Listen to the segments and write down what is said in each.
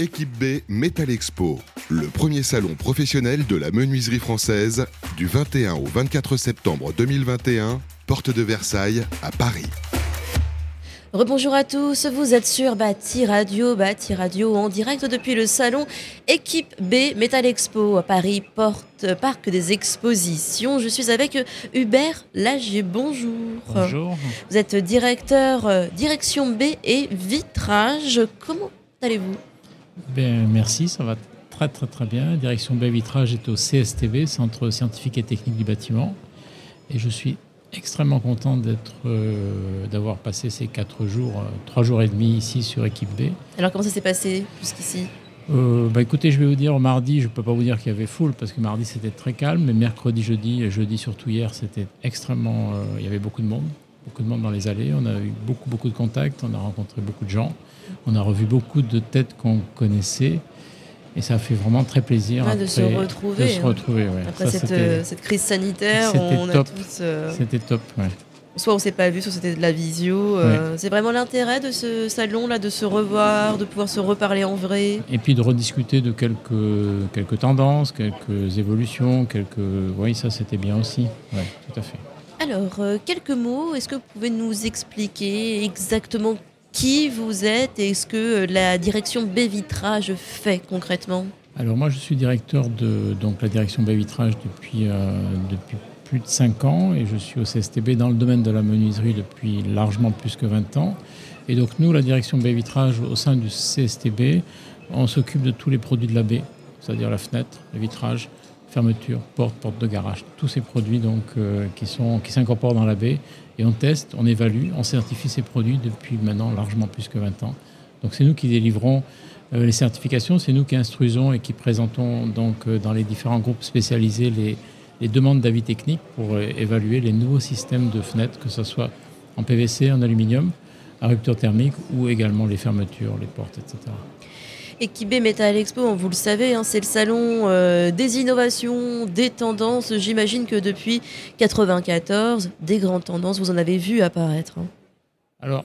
Équipe B Metal Expo, le premier salon professionnel de la menuiserie française du 21 au 24 septembre 2021, porte de Versailles à Paris. Rebonjour à tous, vous êtes sur Bâti Radio, Bâti Radio en direct depuis le salon Équipe B Metal Expo à Paris, porte Parc des Expositions. Je suis avec Hubert Lagier, bonjour. Bonjour. Vous êtes directeur euh, direction B et vitrage. Comment allez-vous? Ben, merci, ça va très très très bien. Direction B Vitrage est au CSTB, Centre scientifique et technique du bâtiment. Et je suis extrêmement content d'être, euh, d'avoir passé ces quatre jours, euh, trois jours et demi ici sur Équipe B. Alors comment ça s'est passé jusqu'ici? Euh, bah, écoutez, je vais vous dire, mardi, je ne peux pas vous dire qu'il y avait foule parce que mardi c'était très calme, mais mercredi, jeudi, et jeudi surtout hier, c'était extrêmement. euh, il y avait beaucoup de monde, beaucoup de monde dans les allées. On a eu beaucoup, beaucoup de contacts, on a rencontré beaucoup de gens, on a revu beaucoup de têtes qu'on connaissait. Et ça a fait vraiment très plaisir. Ouais, de se retrouver, De se hein. retrouver, ouais. Après Ça, cette, c'était- euh, cette crise sanitaire, on a top. tous... euh, C'était top, ouais. soit on s'est pas vu, soit c'était de la visio. euh, C'est vraiment l'intérêt de ce salon-là, de se revoir, de pouvoir se reparler en vrai. Et puis de rediscuter de quelques, quelques tendances, quelques évolutions, quelques... Oui, ça c'était bien aussi. Ouais, tout à fait. Alors, euh, quelques mots, est-ce que vous pouvez nous expliquer exactement qui vous êtes et ce que euh, la direction B Vitrage fait concrètement? Alors moi je suis directeur de donc, la direction Bay Vitrage depuis, euh, depuis plus de 5 ans et je suis au CSTB dans le domaine de la menuiserie depuis largement plus que 20 ans. Et donc nous, la direction Bay Vitrage au sein du CSTB, on s'occupe de tous les produits de la baie, c'est-à-dire la fenêtre, le vitrage, fermeture, porte, porte de garage, tous ces produits donc euh, qui qui s'incorporent dans la baie et on teste, on évalue, on certifie ces produits depuis maintenant largement plus que 20 ans. Donc c'est nous qui délivrons euh, les certifications, c'est nous qui instruisons et qui présentons donc euh, dans les différents groupes spécialisés les, les demandes d'avis techniques pour évaluer les nouveaux systèmes de fenêtres, que ce soit en PVC, en aluminium, à rupture thermique ou également les fermetures, les portes, etc. B Metal Expo, vous le savez, hein, c'est le salon euh, des innovations, des tendances. J'imagine que depuis 94, des grandes tendances, vous en avez vu apparaître. hein. Alors,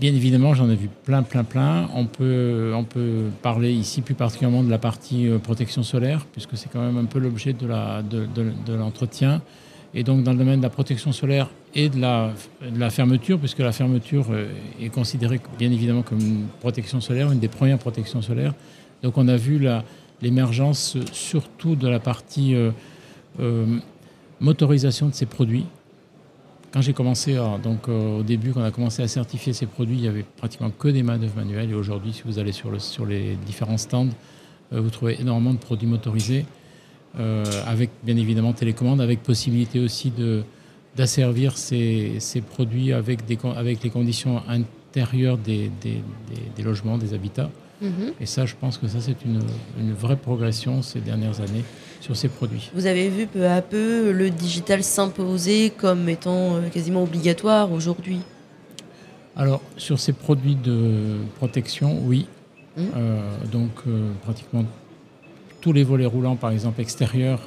bien évidemment, j'en ai vu plein, plein, plein. On peut, on peut parler ici plus particulièrement de la partie euh, protection solaire, puisque c'est quand même un peu l'objet de l'entretien. Et donc, dans le domaine de la protection solaire et de la, fermeture, puisque la fermeture euh, est considérée bien évidemment comme une protection solaire, une des premières protections solaires. Donc, on a vu l'émergence euh, surtout de la partie euh, motorisation de ces produits. Quand j'ai commencé, donc au début, quand on a commencé à certifier ces produits, il y avait pratiquement que des manœuvres manuelles. Et aujourd'hui, si vous allez sur, le, sur les différents stands, vous trouvez énormément de produits motorisés, avec bien évidemment télécommande, avec possibilité aussi de d'asservir ces, ces produits avec, des, avec les conditions intérieures des, des- des- des logements, des habitats. Mhm. Et ça, je pense que ça, c'est une, une vraie progression ces dernières années sur ces produits. Vous avez vu peu à peu le digital s'imposer comme étant euh, quasiment obligatoire aujourd'hui? Alors, sur ces produits de protection, oui. Mhm. Euh, donc, euh, pratiquement tous les volets roulants, par exemple extérieurs,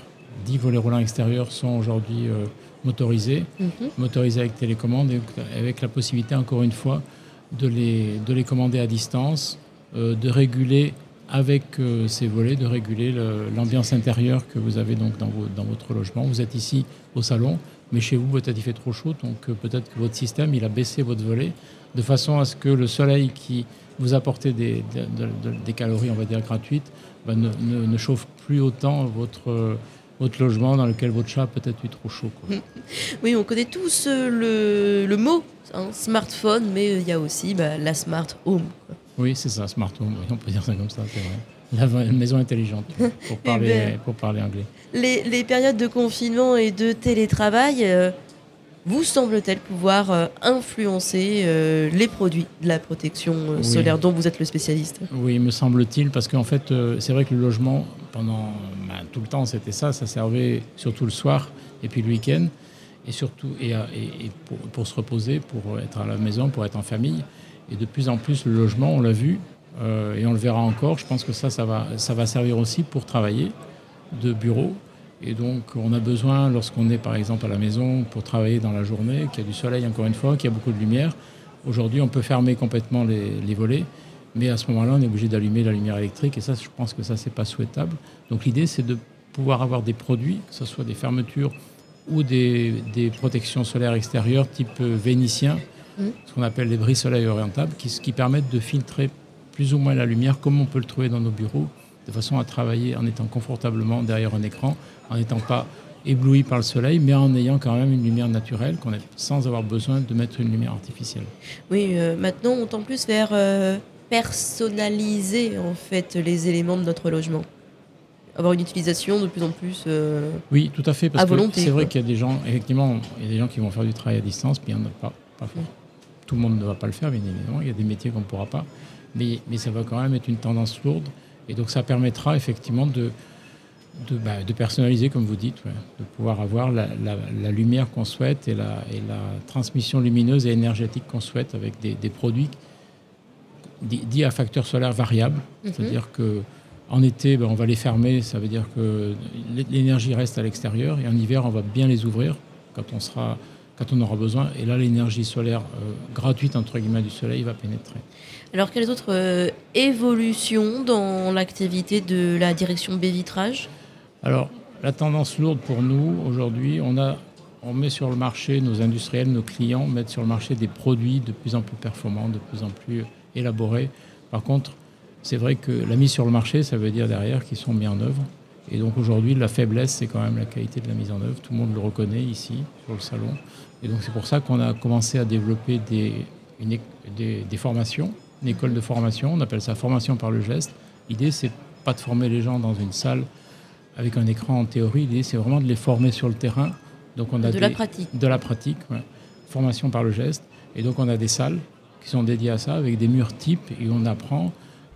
10 volets roulants extérieurs sont aujourd'hui euh, motorisés, Mhm. motorisés avec télécommande et avec la possibilité, encore une fois, de les, de les commander à distance, euh, de réguler avec euh, ces volets, de réguler le- l'ambiance intérieure que vous avez donc dans, vos- dans votre logement. Vous êtes ici au salon, mais chez vous, peut-être il fait trop chaud, donc euh, peut-être que votre système, il a baissé votre volet, de façon à ce que le soleil qui vous apportait des, de- de- de- des calories, on va dire, gratuites, ben, ne, ne- ne chauffe plus autant votre, euh, votre logement dans lequel votre chat a peut-être eu trop chaud. quoi. Oui, on connaît tous euh, le, le mot hein, smartphone, mais il y a aussi bah, la smart home. quoi. Oui, c'est ça, smart home, oui, on peut dire ça comme ça, c'est vrai. La maison intelligente, pour parler, ben. pour parler anglais. Les, les périodes de confinement et de télétravail euh, vous semble-t-elle pouvoir euh, influencer euh, les produits de la protection Oui. solaire dont vous êtes le spécialiste? Oui, me semble-t-il, parce qu'en fait, c'est vrai que le logement, pendant ben, tout le temps, c'était ça, ça servait surtout le soir et puis le week-end, et surtout et, à- et- et pour, pour se reposer, pour être à la maison, pour être en famille. Et de plus en plus, le logement, on l'a vu, et on le verra encore, je pense que ça, ça va, ça va servir aussi pour travailler de bureau. Et donc, on a besoin, lorsqu'on est par exemple à la maison pour travailler dans la journée, qu'il y a du soleil encore une fois, qu'il y a beaucoup de lumière. Aujourd'hui, on peut fermer complètement les, les volets, Mais à ce moment-là, on est obligé d'allumer la lumière électrique et ça, je pense que ça, c'est pas souhaitable. Donc l'idée, c'est de pouvoir avoir des produits, que ce soit des fermetures ou des, protections solaires extérieures type euh, vénitien, mmh. ce qu'on appelle les bris soleil orientables, qui, qui permettent de filtrer plus ou moins la lumière comme on peut le trouver dans nos bureaux, de façon à travailler en étant confortablement derrière un écran, en n'étant pas ébloui par le soleil, mais en ayant quand même une lumière naturelle, qu'on sans avoir besoin de mettre une lumière artificielle. Oui, euh, maintenant on tend plus vers euh, personnaliser en fait les éléments de notre logement. Avoir une utilisation de plus en plus. Euh, oui, tout à fait, parce que c'est vrai qu'il y a des gens, effectivement, il y a des gens qui vont faire du travail à distance, puis il n'y en a pas. pas Tout le monde ne va pas le faire, bien évidemment. Il y a des métiers qu'on ne pourra pas, mais, mais ça va quand même être une tendance lourde, et donc ça permettra effectivement de de, bah, de, personnaliser, comme vous dites, de pouvoir avoir la, lumière qu'on souhaite et la, et la, transmission lumineuse et énergétique qu'on souhaite avec des, des produits dits à facteur solaire variable. Mhm. C'est-à-dire que en été, ben, on va les fermer, ça veut dire que l'énergie reste à l'extérieur, et en hiver, on va bien les ouvrir quand on, sera, quand on aura besoin. Et là, l'énergie solaire euh, gratuite, entre guillemets, du soleil va pénétrer. Alors, quelles autres euh, évolutions dans l'activité de la direction B-Vitrage alors, la tendance lourde pour nous, aujourd'hui, on, on met sur le marché, nos industriels, nos clients mettent sur le marché des produits de plus en plus performants, de plus en plus élaborés. Par contre, c'est vrai que la mise sur le marché, ça veut dire derrière qu'ils sont mis en œuvre. Et donc aujourd'hui, la faiblesse, c'est quand même la qualité de la mise en œuvre. Tout le monde le reconnaît ici, sur le salon. Et donc c'est pour ça qu'on a commencé à développer des, des, formations, une école de formation. On appelle ça formation par le geste. L'idée, c'est pas de former les gens dans une salle avec un écran en théorie. L'idée, c'est vraiment de les former sur le terrain. Donc on a de la pratique. De la pratique, formation par le geste. Et donc on a des salles qui sont dédiées à ça, avec des murs types, et on apprend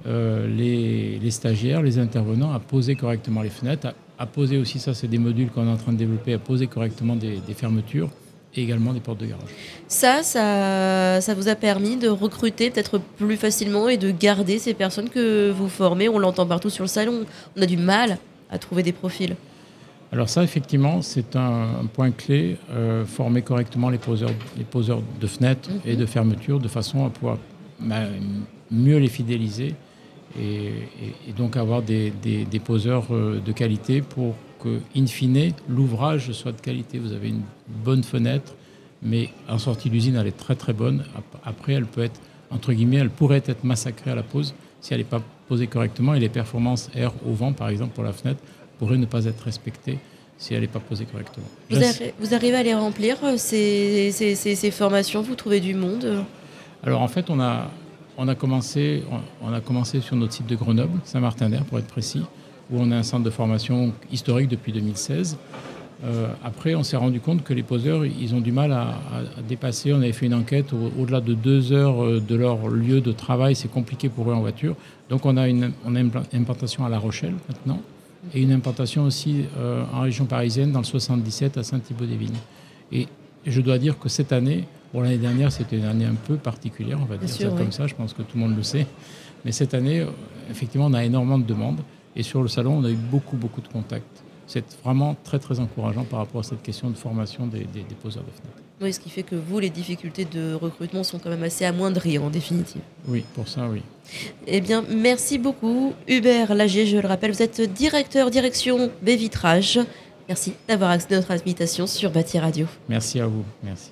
euh, les, stagiaires, les intervenants à poser correctement les fenêtres, à, poser aussi, ça c'est des modules qu'on est en train de développer, à poser correctement des, fermetures et également des portes de garage. Ça, ça, ça vous a permis de recruter peut-être plus facilement et de garder ces personnes que vous formez. On l'entend partout sur le salon. On a du mal à trouver des profils alors ça, effectivement, c'est un, point clé, euh, former correctement les poseurs, les poseurs de fenêtres et de fermetures de façon à pouvoir bah, mieux les fidéliser et, donc avoir des, poseurs euh, de qualité pour que, in fine, l'ouvrage soit de qualité. Vous avez une bonne fenêtre, mais en sortie d'usine, elle est très très bonne. Après, elle peut être, entre guillemets, elle pourrait être massacrée à la pose si elle n'est pas posée correctement et les performances air au vent, par exemple, pour la fenêtre, pourraient ne pas être respectées si elle n'est pas posée correctement. Vous, arrivez à les remplir, euh, ces, ces, formations? Vous trouvez du monde? Alors en fait, on a, on, a commencé, on a commencé sur notre site de Grenoble, Saint-Martin-d'Air pour être précis, où on a un centre de formation historique depuis 2016. Euh, après, on s'est rendu compte que les poseurs, ils ont du mal à, dépasser. On avait fait une enquête au-delà de deux heures euh, de leur lieu de travail, c'est compliqué pour eux en voiture. Donc, on a une, on a une implantation à La Rochelle maintenant et une implantation aussi euh, en région parisienne, dans le 77 à Saint-Thibaud-des-Vignes. Et je dois dire que cette année, pour l'année dernière, c'était une année un peu particulière, on va dire ça comme ça, je pense que tout le monde le sait. Mais cette année, effectivement, on a énormément de demandes. Et sur le salon, on a eu beaucoup, beaucoup de contacts c'est vraiment très très encourageant par rapport à cette question de formation des, poseurs de fenêtres. Oui, ce qui fait que vous, les difficultés de recrutement sont quand même assez amoindries en définitive. Oui, pour ça, oui. Eh bien, merci beaucoup. Hubert Lagier, je le rappelle, vous êtes directeur direction B Vitrage. Merci d'avoir accédé à notre invitation sur Bâti Radio. Merci à vous. Merci.